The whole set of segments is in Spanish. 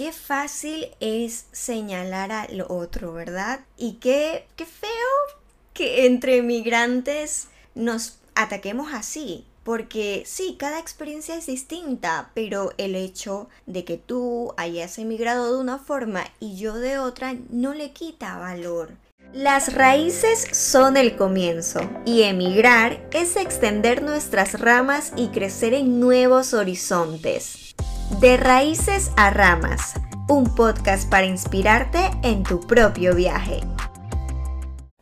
qué fácil es señalar al otro, ¿verdad? Y qué, qué feo que entre migrantes nos ataquemos así. Porque sí, cada experiencia es distinta, pero el hecho de que tú hayas emigrado de una forma y yo de otra no le quita valor. Las raíces son el comienzo y emigrar es extender nuestras ramas y crecer en nuevos horizontes. De raíces a ramas, un podcast para inspirarte en tu propio viaje.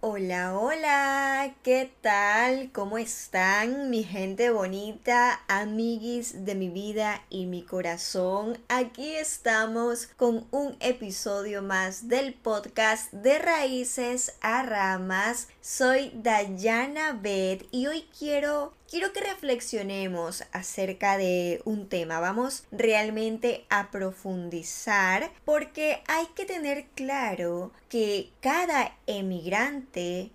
Hola, hola, ¿qué tal? ¿Cómo están mi gente bonita, amiguis de mi vida y mi corazón? Aquí estamos con un episodio más del podcast de Raíces a Ramas. Soy Dayana Beth y hoy quiero quiero que reflexionemos acerca de un tema. Vamos realmente a profundizar porque hay que tener claro que cada emigrante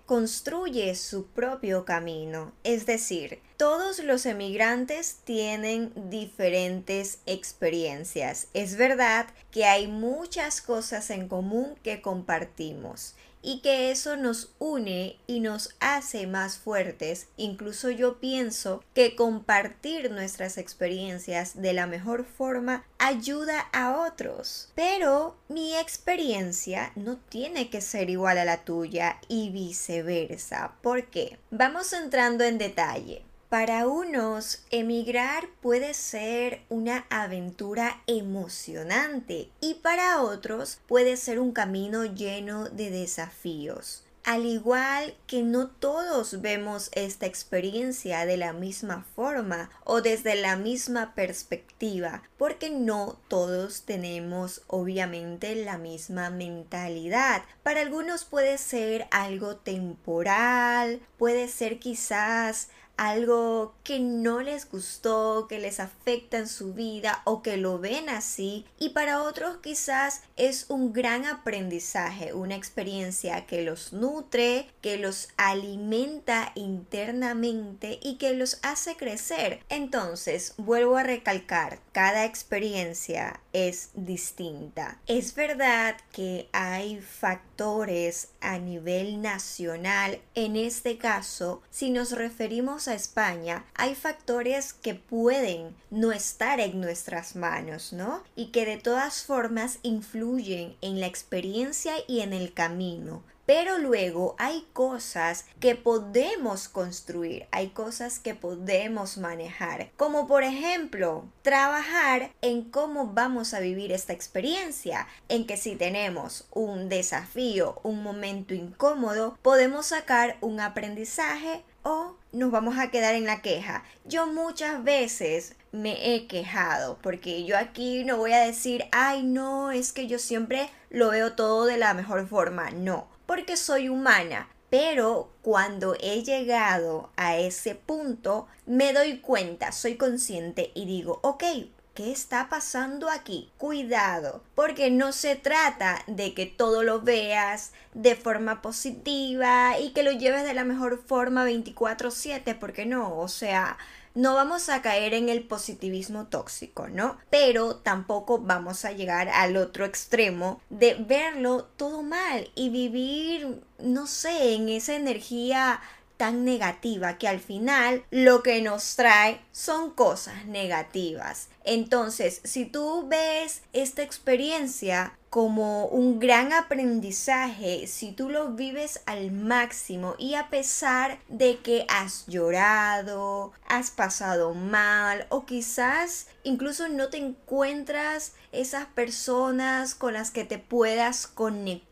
construye su propio camino. Es decir, todos los emigrantes tienen diferentes experiencias. Es verdad que hay muchas cosas en común que compartimos y que eso nos une y nos hace más fuertes. Incluso yo pienso que compartir nuestras experiencias de la mejor forma ayuda a otros. Pero mi experiencia no tiene que ser igual a la tuya y viceversa. ¿Por qué? Vamos entrando en detalle. Para unos, emigrar puede ser una aventura emocionante y para otros puede ser un camino lleno de desafíos. Al igual que no todos vemos esta experiencia de la misma forma o desde la misma perspectiva, porque no todos tenemos obviamente la misma mentalidad. Para algunos puede ser algo temporal, puede ser quizás algo que no les gustó, que les afecta en su vida o que lo ven así y para otros quizás es un gran aprendizaje, una experiencia que los nutre, que los alimenta internamente y que los hace crecer. Entonces, vuelvo a recalcar, cada experiencia es distinta. Es verdad que hay factores a nivel nacional, en este caso, si nos referimos a España, hay factores que pueden no estar en nuestras manos, ¿no? Y que de todas formas influyen en la experiencia y en el camino. Pero luego hay cosas que podemos construir, hay cosas que podemos manejar, como por ejemplo trabajar en cómo vamos a vivir esta experiencia, en que si tenemos un desafío, un momento incómodo, podemos sacar un aprendizaje o nos vamos a quedar en la queja. Yo muchas veces me he quejado porque yo aquí no voy a decir, ay no, es que yo siempre lo veo todo de la mejor forma. No, porque soy humana. Pero cuando he llegado a ese punto, me doy cuenta, soy consciente y digo, ok, ¿Qué está pasando aquí? Cuidado, porque no se trata de que todo lo veas de forma positiva y que lo lleves de la mejor forma 24/7, porque no, o sea, no vamos a caer en el positivismo tóxico, ¿no? Pero tampoco vamos a llegar al otro extremo de verlo todo mal y vivir, no sé, en esa energía tan negativa que al final lo que nos trae son cosas negativas. Entonces, si tú ves esta experiencia como un gran aprendizaje, si tú lo vives al máximo y a pesar de que has llorado, has pasado mal o quizás incluso no te encuentras esas personas con las que te puedas conectar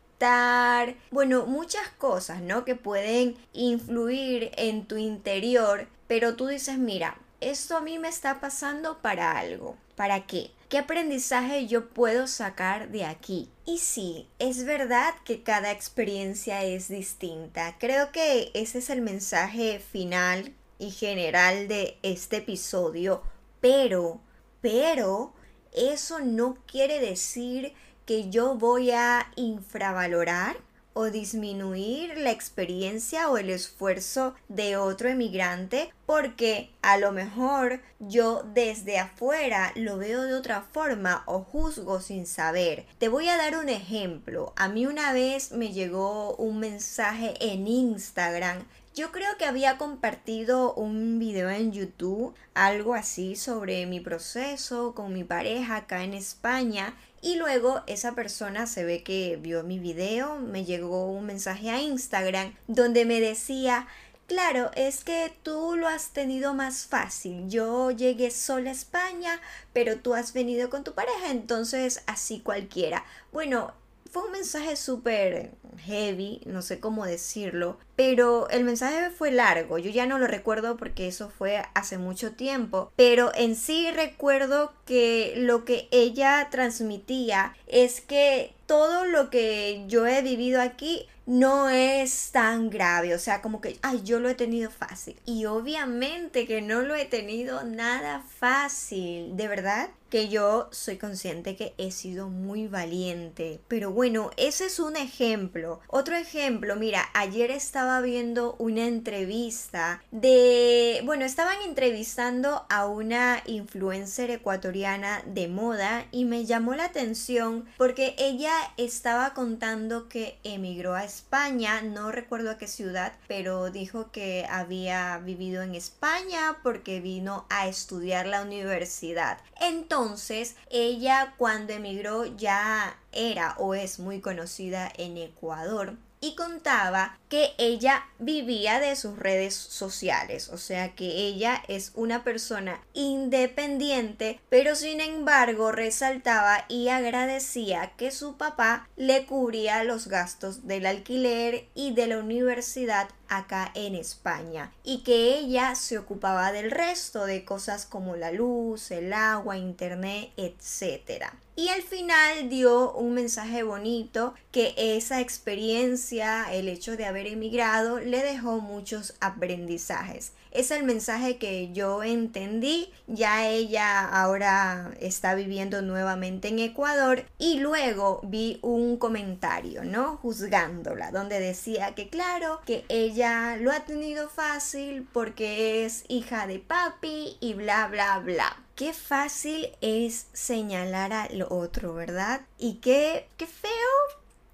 bueno, muchas cosas, ¿no? Que pueden influir en tu interior, pero tú dices, mira, esto a mí me está pasando para algo. ¿Para qué? ¿Qué aprendizaje yo puedo sacar de aquí? Y sí, es verdad que cada experiencia es distinta. Creo que ese es el mensaje final y general de este episodio. Pero, pero, eso no quiere decir que yo voy a infravalorar o disminuir la experiencia o el esfuerzo de otro emigrante porque a lo mejor yo desde afuera lo veo de otra forma o juzgo sin saber. Te voy a dar un ejemplo. A mí una vez me llegó un mensaje en Instagram yo creo que había compartido un video en YouTube, algo así sobre mi proceso con mi pareja acá en España y luego esa persona se ve que vio mi video, me llegó un mensaje a Instagram donde me decía, claro, es que tú lo has tenido más fácil. Yo llegué sola a España, pero tú has venido con tu pareja, entonces así cualquiera. Bueno, fue un mensaje súper heavy, no sé cómo decirlo, pero el mensaje fue largo, yo ya no lo recuerdo porque eso fue hace mucho tiempo, pero en sí recuerdo que lo que ella transmitía es que todo lo que yo he vivido aquí no es tan grave, o sea, como que, ay, yo lo he tenido fácil. Y obviamente que no lo he tenido nada fácil, de verdad que yo soy consciente que he sido muy valiente. Pero bueno, ese es un ejemplo. Otro ejemplo, mira, ayer estaba viendo una entrevista de, bueno, estaban entrevistando a una influencer ecuatoriana de moda y me llamó la atención porque ella estaba contando que emigró a España, no recuerdo a qué ciudad, pero dijo que había vivido en España porque vino a estudiar la universidad. Entonces, ella cuando emigró ya era o es muy conocida en Ecuador y contaba que ella vivía de sus redes sociales, o sea que ella es una persona independiente, pero sin embargo resaltaba y agradecía que su papá le cubría los gastos del alquiler y de la universidad acá en España y que ella se ocupaba del resto de cosas como la luz, el agua, internet, etcétera. Y al final dio un mensaje bonito que esa experiencia, el hecho de haber emigrado, le dejó muchos aprendizajes. Es el mensaje que yo entendí. Ya ella ahora está viviendo nuevamente en Ecuador y luego vi un comentario, ¿no? Juzgándola, donde decía que claro, que ella lo ha tenido fácil porque es hija de papi y bla, bla, bla. Qué fácil es señalar al otro, ¿verdad? Y qué, qué feo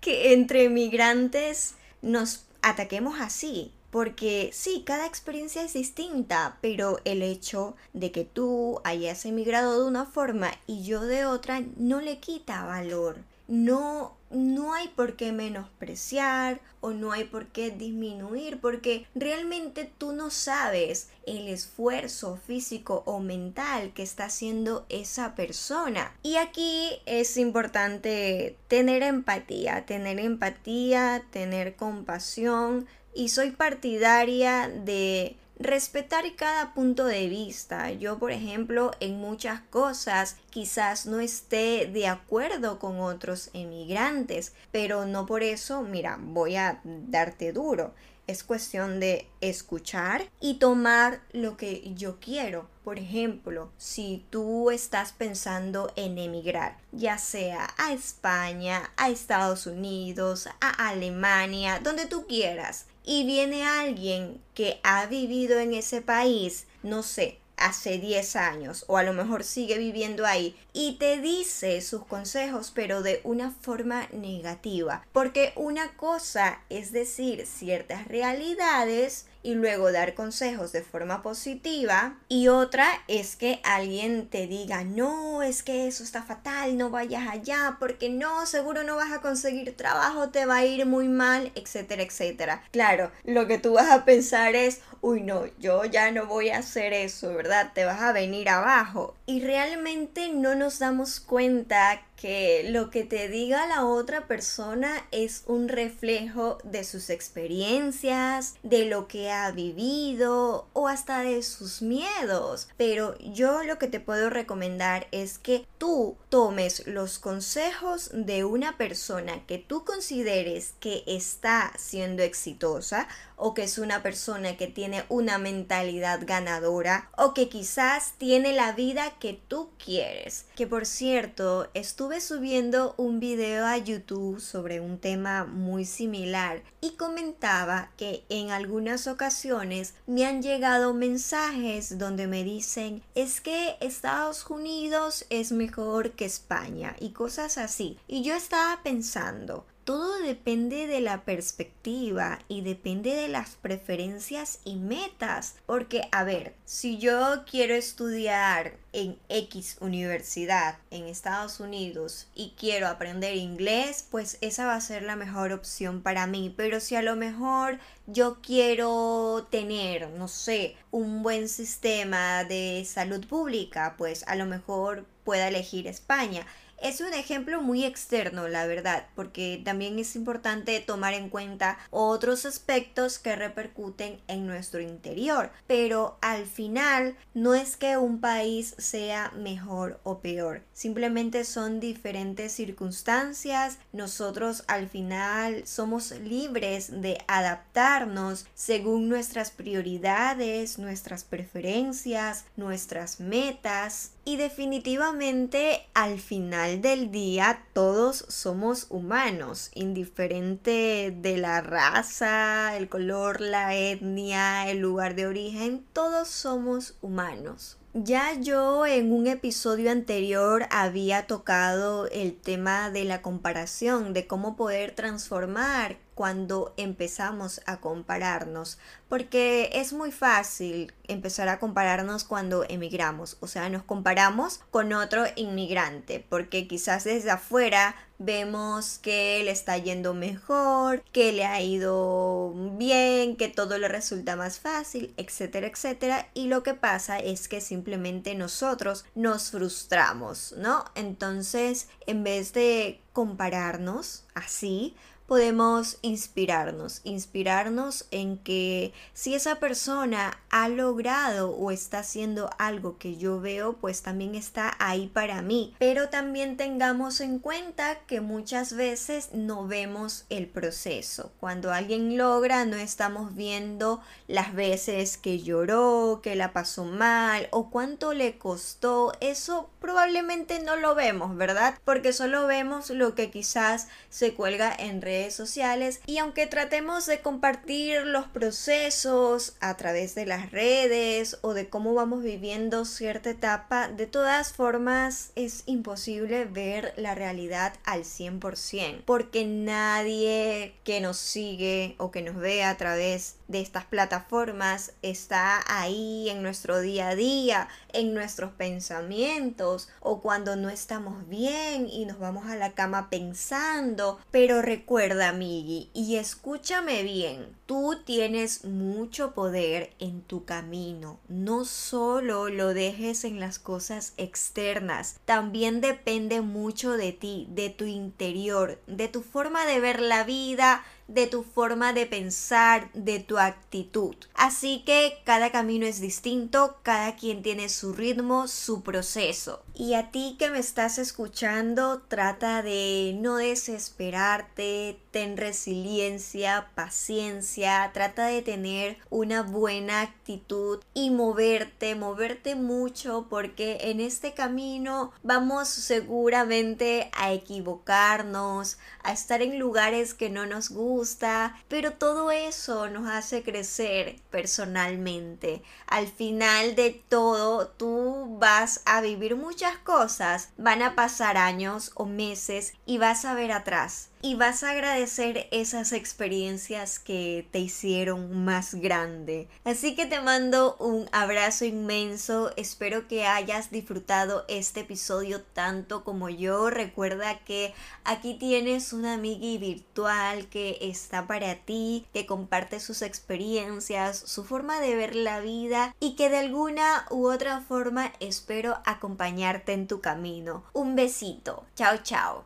que entre migrantes nos ataquemos así. Porque sí, cada experiencia es distinta, pero el hecho de que tú hayas emigrado de una forma y yo de otra no le quita valor no, no hay por qué menospreciar o no hay por qué disminuir porque realmente tú no sabes el esfuerzo físico o mental que está haciendo esa persona. Y aquí es importante tener empatía, tener empatía, tener compasión y soy partidaria de respetar cada punto de vista. Yo, por ejemplo, en muchas cosas quizás no esté de acuerdo con otros emigrantes, pero no por eso, mira, voy a darte duro. Es cuestión de escuchar y tomar lo que yo quiero. Por ejemplo, si tú estás pensando en emigrar, ya sea a España, a Estados Unidos, a Alemania, donde tú quieras, y viene alguien que ha vivido en ese país, no sé, hace 10 años o a lo mejor sigue viviendo ahí y te dice sus consejos pero de una forma negativa. Porque una cosa es decir ciertas realidades y luego dar consejos de forma positiva y otra es que alguien te diga no es que eso está fatal no vayas allá porque no seguro no vas a conseguir trabajo te va a ir muy mal etcétera etcétera claro lo que tú vas a pensar es uy no yo ya no voy a hacer eso verdad te vas a venir abajo y realmente no nos damos cuenta que lo que te diga la otra persona es un reflejo de sus experiencias, de lo que ha vivido o hasta de sus miedos. Pero yo lo que te puedo recomendar es que tú tomes los consejos de una persona que tú consideres que está siendo exitosa o que es una persona que tiene una mentalidad ganadora o que quizás tiene la vida que tú quieres. Que por cierto, estuve estuve subiendo un video a YouTube sobre un tema muy similar y comentaba que en algunas ocasiones me han llegado mensajes donde me dicen es que Estados Unidos es mejor que España y cosas así. Y yo estaba pensando, todo depende de la perspectiva y depende de las preferencias y metas. Porque, a ver, si yo quiero estudiar en X universidad en Estados Unidos y quiero aprender inglés, pues esa va a ser la mejor opción para mí. Pero si a lo mejor yo quiero tener, no sé, un buen sistema de salud pública, pues a lo mejor pueda elegir España. Es un ejemplo muy externo, la verdad, porque también es importante tomar en cuenta otros aspectos que repercuten en nuestro interior. Pero al final no es que un país sea mejor o peor, simplemente son diferentes circunstancias. Nosotros al final somos libres de adaptarnos según nuestras prioridades, nuestras preferencias, nuestras metas y definitivamente al final del día todos somos humanos, indiferente de la raza, el color, la etnia, el lugar de origen, todos somos humanos. Ya yo en un episodio anterior había tocado el tema de la comparación, de cómo poder transformar cuando empezamos a compararnos, porque es muy fácil empezar a compararnos cuando emigramos, o sea, nos comparamos con otro inmigrante, porque quizás desde afuera vemos que le está yendo mejor, que le ha ido bien, que todo le resulta más fácil, etcétera, etcétera, y lo que pasa es que simplemente nosotros nos frustramos, ¿no? Entonces, en vez de compararnos así, podemos inspirarnos, inspirarnos en que si esa persona ha logrado o está haciendo algo que yo veo, pues también está ahí para mí. Pero también tengamos en cuenta que muchas veces no vemos el proceso. Cuando alguien logra, no estamos viendo las veces que lloró, que la pasó mal o cuánto le costó. Eso probablemente no lo vemos, ¿verdad? Porque solo vemos lo que quizás se cuelga en redes sociales y aunque tratemos de compartir los procesos a través de las redes o de cómo vamos viviendo cierta etapa, de todas formas es imposible ver la realidad al 100% porque nadie que nos sigue o que nos ve a través de estas plataformas está ahí en nuestro día a día, en nuestros pensamientos o cuando no estamos bien y nos vamos a la cama pensando. Pero recuerda, amigui, y escúchame bien, tú tienes mucho poder en tu camino. No solo lo dejes en las cosas externas, también depende mucho de ti, de tu interior, de tu forma de ver la vida, de tu forma de pensar, de tu actitud. Así que cada camino es distinto, cada quien tiene su ritmo, su proceso. Y a ti que me estás escuchando, trata de no desesperarte, ten resiliencia, paciencia, trata de tener una buena actitud y moverte, moverte mucho porque en este camino vamos seguramente a equivocarnos, a estar en lugares que no nos gusta, pero todo eso nos hace crecer personalmente. Al final de todo, tú vas a vivir muchas cosas, van a pasar años o meses y vas a ver atrás y vas a agradecer esas experiencias que te hicieron más grande. Así que te mando un abrazo inmenso, espero que hayas disfrutado este episodio tanto como yo. Recuerda que aquí tienes una amigui virtual que está para ti, que comparte sus experiencias, su forma de ver la vida y que de alguna u otra forma espero acompañarte en tu camino. Un besito. Chao, chao.